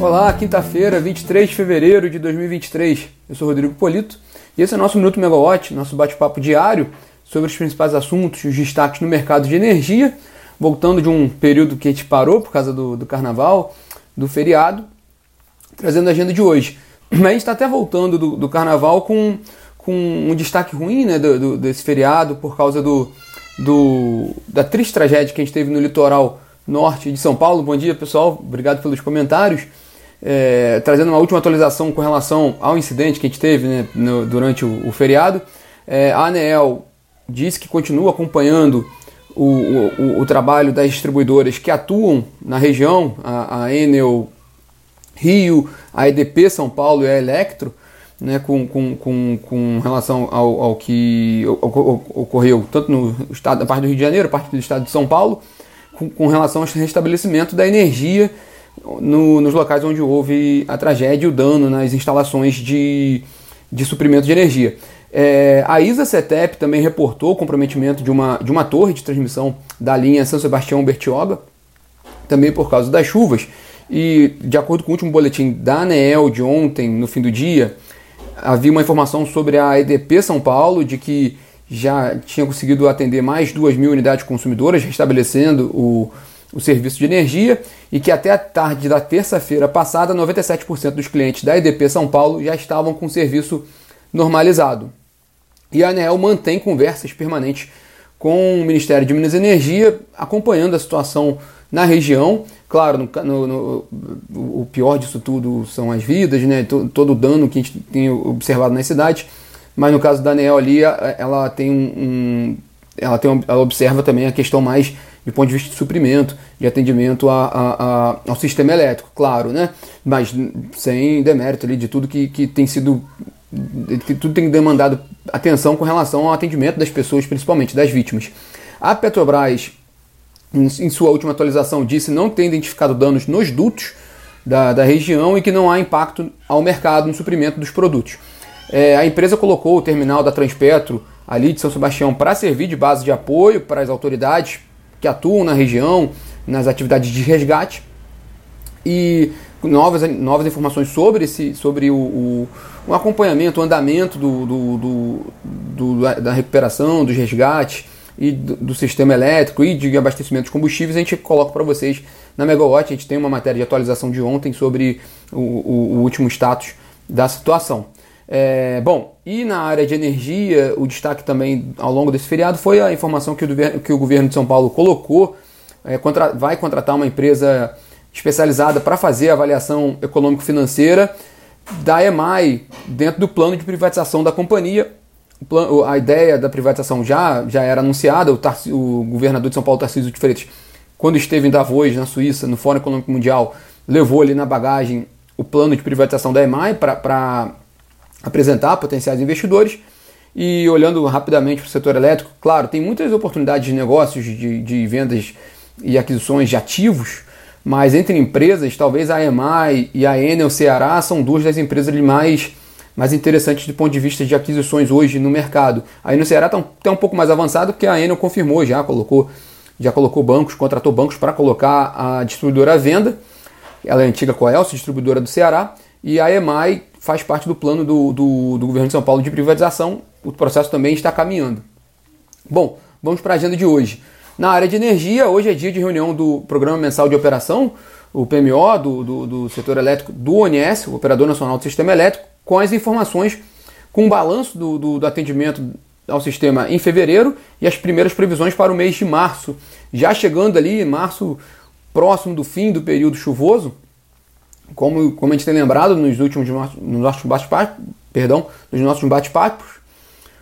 Olá, quinta-feira, 23 de fevereiro de 2023. Eu sou Rodrigo Polito e esse é o nosso Minuto Megawatt, nosso bate-papo diário sobre os principais assuntos e os destaques no mercado de energia, voltando de um período que a gente parou por causa do, do carnaval, do feriado, trazendo a agenda de hoje. Mas a gente está até voltando do, do, carnaval com, com um destaque ruim né, do, desse feriado por causa do, da triste tragédia que a gente teve no litoral norte de São Paulo. Bom dia, pessoal. Obrigado pelos comentários. É, trazendo uma última atualização com relação ao incidente que a gente teve né, no, durante o, o feriado. É, a ANEEL diz que continua acompanhando o, o, o, trabalho das distribuidoras que atuam na região, a, a Enel Rio, a EDP São Paulo e a Electro, né, com, com, com, com relação ao, ao que ocorreu tanto no estado, na parte do Rio de Janeiro, parte do estado de São Paulo, com, com relação ao restabelecimento da energia no, nos locais onde houve a tragédia e o dano nas instalações de, de suprimento de energia. É, a ISA CETEP também reportou o comprometimento de uma, de uma torre de transmissão da linha São Sebastião-Bertioga, também por causa das chuvas. E, de acordo com o último boletim da ANEEL de ontem, no fim do dia, havia uma informação sobre a EDP São Paulo de que já tinha conseguido atender mais 2 mil unidades consumidoras, restabelecendo o, o serviço de energia, e que até a tarde da terça-feira passada, 97% dos clientes da EDP São Paulo já estavam com o serviço normalizado. E a ANEEL mantém conversas permanentes com o Ministério de Minas e Energia, acompanhando a situação na região. Claro, no, no, no, o pior disso tudo são as vidas, né? todo, o dano que a gente tem observado nas cidades. Mas no caso da ANEEL ali, ela tem um, um ela, tem, ela observa também a questão mais de ponto de vista de suprimento, de atendimento a, a, a, ao sistema elétrico, claro, né? Mas sem demérito ali de tudo que, que tem sido que tudo tem demandado atenção com relação ao atendimento das pessoas, principalmente das vítimas. A Petrobras, em sua última atualização, disse não ter identificado danos nos dutos da, da região e que não há impacto ao mercado no suprimento dos produtos. É, a empresa colocou o terminal da Transpetro ali de São Sebastião para servir de base de apoio para as autoridades que atuam na região, nas atividades de resgate. E novas, novas informações sobre, esse, sobre o, o, acompanhamento, o andamento do, do, do, do, da recuperação, dos resgates e do, do, sistema elétrico e de abastecimento de combustíveis, a gente coloca para vocês na Megawatt. A gente tem uma matéria de atualização de ontem sobre o, o, o último status da situação. É, bom, e na área de energia, o destaque também ao longo desse feriado foi a informação que o, que o governo de São Paulo colocou, é, contra, vai contratar uma empresa especializada para fazer a avaliação econômico-financeira da EMAI dentro do plano de privatização da companhia. A ideia da privatização já, já era anunciada, o, o governador de São Paulo, Tarcísio de Freitas, quando esteve em Davos, na Suíça, no Fórum Econômico Mundial, levou ali na bagagem o plano de privatização da EMAI para apresentar potenciais investidores. E olhando rapidamente para o setor elétrico, claro, tem muitas oportunidades de negócios, de, de vendas e aquisições de ativos, mas entre empresas, talvez a EMAI e a Enel Ceará são duas das empresas mais, mais interessantes do ponto de vista de aquisições hoje no mercado. A Enel Ceará está um, um pouco mais avançado porque a Enel confirmou já, colocou, já colocou bancos, contratou bancos para colocar a distribuidora à venda. Ela é antiga Coelce, distribuidora do Ceará, e a EMAI faz parte do plano do, do, do governo de São Paulo de privatização. O processo também está caminhando. Bom, vamos para a agenda de hoje. Na área de energia, hoje é dia de reunião do Programa Mensal de Operação, o PMO, do, do, do setor elétrico do ONS, o Operador Nacional do Sistema Elétrico, com as informações, com o balanço do, do, do atendimento ao sistema em fevereiro e as primeiras previsões para o mês de março. Já chegando ali, março próximo do fim do período chuvoso, como, como a gente tem lembrado nos últimos nos nossos bate-papos, perdão, nos nossos bate-papos,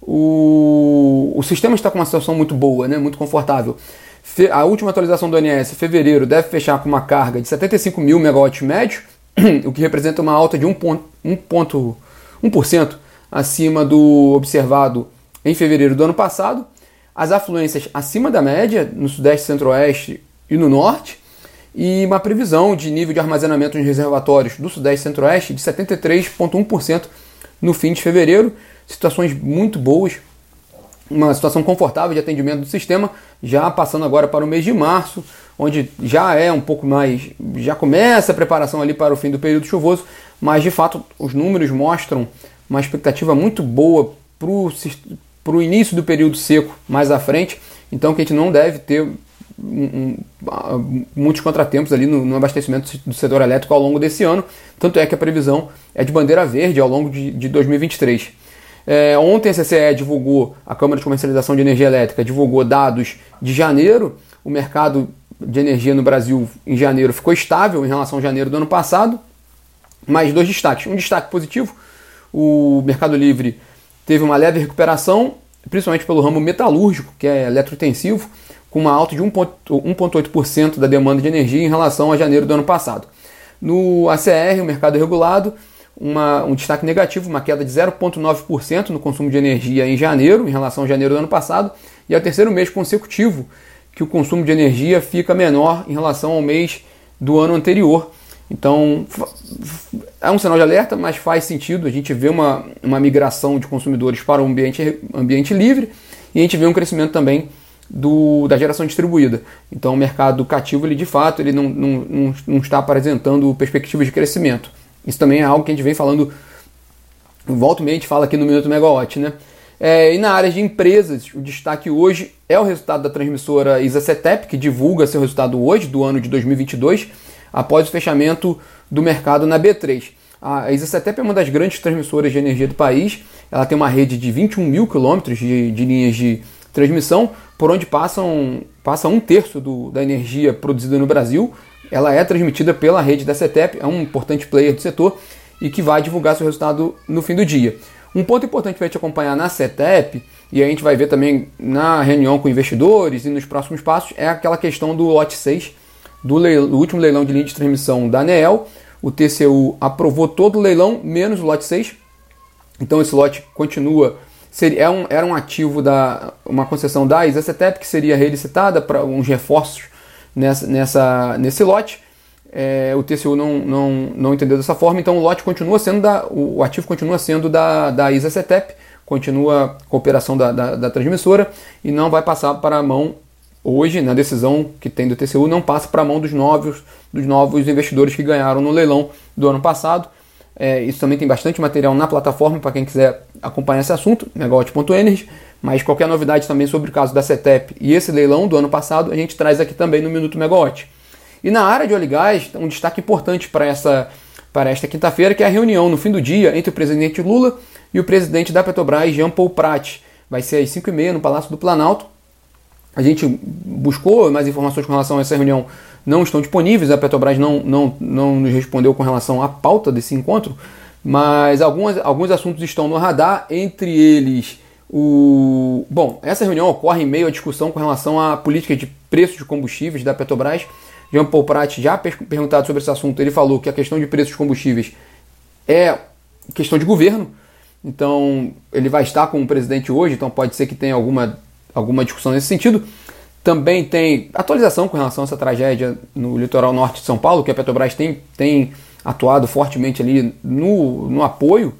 o, o sistema está com uma situação muito boa, né, muito confortável. Fe, a última atualização do ONS, fevereiro, deve fechar com uma carga de 75 mil megawatts médio, o que representa uma alta de 1,1% acima do observado em fevereiro do ano passado. As afluências acima da média no Sudeste, Centro-Oeste e no Norte, e uma previsão de nível de armazenamento nos reservatórios do Sudeste e Centro-Oeste de 73,1% no fim de fevereiro, situações muito boas, uma situação confortável de atendimento do sistema, já passando agora para o mês de março, onde já é um pouco mais, já começa a preparação ali para o fim do período chuvoso, mas de fato os números mostram uma expectativa muito boa para o início do período seco mais à frente, então que a gente não deve ter muitos contratempos ali no, no, abastecimento do setor elétrico ao longo desse ano, tanto é que a previsão é de bandeira verde ao longo de, de 2023. É, ontem a CCE divulgou, a Câmara de Comercialização de Energia Elétrica divulgou dados de janeiro, o mercado de energia no Brasil em janeiro ficou estável em relação a janeiro do ano passado, mais dois destaques. Um destaque positivo, o Mercado Livre teve uma leve recuperação, principalmente pelo ramo metalúrgico, que é eletrointensivo, com uma alta de 1,8% da demanda de energia em relação a janeiro do ano passado. No ACR, o mercado regulado, uma, um destaque negativo, uma queda de 0,9% no consumo de energia em janeiro, em relação a janeiro do ano passado, e é o terceiro mês consecutivo que o consumo de energia fica menor em relação ao mês do ano anterior. Então, é um sinal de alerta, mas faz sentido. A gente vê uma, uma migração de consumidores para o ambiente, ambiente livre e a gente vê um crescimento também do, da geração distribuída. Então, o mercado cativo, ele de fato, ele não, não, não, está apresentando perspectivas de crescimento. Isso também é algo que a gente vem falando, volta e fala aqui no Minuto Megawatt, né? É, e na área de empresas, o destaque hoje é o resultado da transmissora ISACETEP, que divulga seu resultado hoje, do ano de 2022, após o fechamento do mercado na B3. A ISACETEP é uma das grandes transmissoras de energia do país, ela tem uma rede de 21 mil quilômetros de, de linhas de transmissão, por onde passam, passa um terço do, da energia produzida no Brasil. Ela é transmitida pela rede da CETEP, é um importante player do setor e que vai divulgar seu resultado no fim do dia. Um ponto importante para gente acompanhar na CETEP, e a gente vai ver também na reunião com investidores e nos próximos passos, é aquela questão do lote 6, do, leilão, do último leilão de linha de transmissão da ANEEL. O TCU aprovou todo o leilão, menos o lote 6. Então esse lote continua, seria, é um, era um ativo da uma concessão da ISACETEP, que seria relicitada para uns reforços nessa, nessa, nesse lote é, o TCU não, não, não entendeu dessa forma, então o lote continua sendo da. O, ativo continua sendo da, da ISA CETEP, continua a cooperação da, da, da, transmissora e não vai passar para a mão hoje, na decisão que tem do TCU, não passa para a mão dos novos, dos novos investidores que ganharam no leilão do ano passado. É, isso também tem bastante material na plataforma para quem quiser acompanhar esse assunto, megawatt.energy. Mas qualquer novidade também sobre o caso da CETEP e esse leilão do ano passado, a gente traz aqui também no Minuto Megawatt. E na área de óleo e gás, um destaque importante para essa para esta quinta-feira, que é a reunião no fim do dia entre o presidente Lula e o presidente da Petrobras, Jean Paul Prat. Vai ser às 5h30 no Palácio do Planalto. A gente buscou mais informações com relação a essa reunião, não estão disponíveis, a Petrobras não, não, não nos respondeu com relação à pauta desse encontro, mas algumas, alguns assuntos estão no radar, entre eles o. Bom, essa reunião ocorre em meio à discussão com relação à política de preços de combustíveis da Petrobras Jean Paul Prat já perguntado sobre esse assunto, ele falou que a questão de preços de combustíveis é questão de governo. Então, ele vai estar com o presidente hoje, então pode ser que tenha alguma, alguma discussão nesse sentido. Também tem atualização com relação a essa tragédia no litoral norte de São Paulo, que a Petrobras tem, tem atuado fortemente ali no, no apoio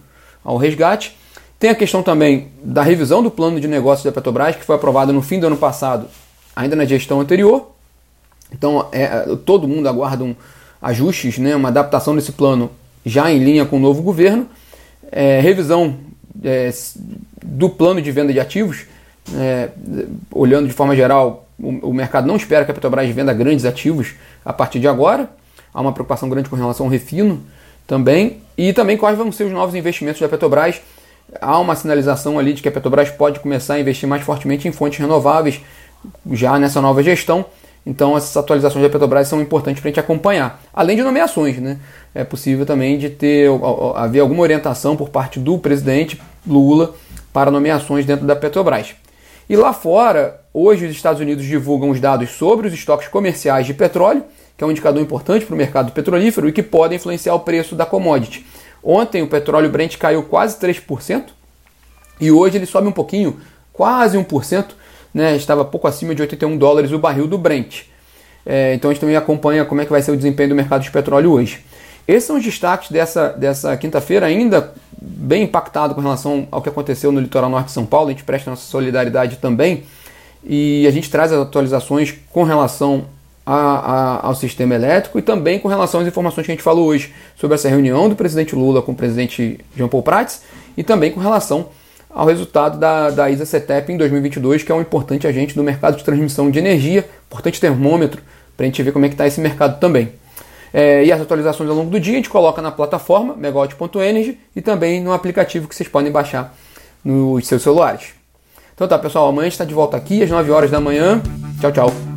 ao resgate. Tem a questão também da revisão do plano de negócios da Petrobras, que foi aprovado no fim do ano passado, ainda na gestão anterior, então, é, todo mundo aguarda um ajustes, né, uma adaptação desse plano já em linha com o novo governo, é, revisão é, do plano de venda de ativos, é, olhando de forma geral, o, mercado não espera que a Petrobras venda grandes ativos a partir de agora, há uma preocupação grande com relação ao refino também, e também quais vão ser os novos investimentos da Petrobras. Há uma sinalização ali de que a Petrobras pode começar a investir mais fortemente em fontes renováveis já nessa nova gestão. Então essas atualizações da Petrobras são importantes para a gente acompanhar. Além de nomeações, né? É possível também de ter haver alguma orientação por parte do presidente Lula para nomeações dentro da Petrobras. E lá fora, hoje os Estados Unidos divulgam os dados sobre os estoques comerciais de petróleo, que é um indicador importante para o mercado petrolífero e que pode influenciar o preço da commodity. Ontem o petróleo Brent caiu quase 3% e hoje ele sobe um pouquinho, quase 1%, né, estava pouco acima de 81 dólares o barril do Brent. É, então a gente também acompanha como é que vai ser o desempenho do mercado de petróleo hoje. Esses são os destaques dessa, dessa quinta-feira, ainda bem impactado com relação ao que aconteceu no litoral norte de São Paulo. A gente presta nossa solidariedade também e a gente traz as atualizações com relação a, a, ao sistema elétrico e também com relação às informações que a gente falou hoje sobre essa reunião do presidente Lula com o presidente Jean Paul Prats e também com relação ao resultado da, da ISA CETEP em 2022, que é um importante agente do mercado de transmissão de energia, importante termômetro para a gente ver como é que está esse mercado também. É, e as atualizações ao longo do dia a gente coloca na plataforma megawatt.energy e também no aplicativo que vocês podem baixar nos seus celulares. Então tá, pessoal, amanhã a gente está de volta aqui às 9 horas da manhã. Tchau, tchau.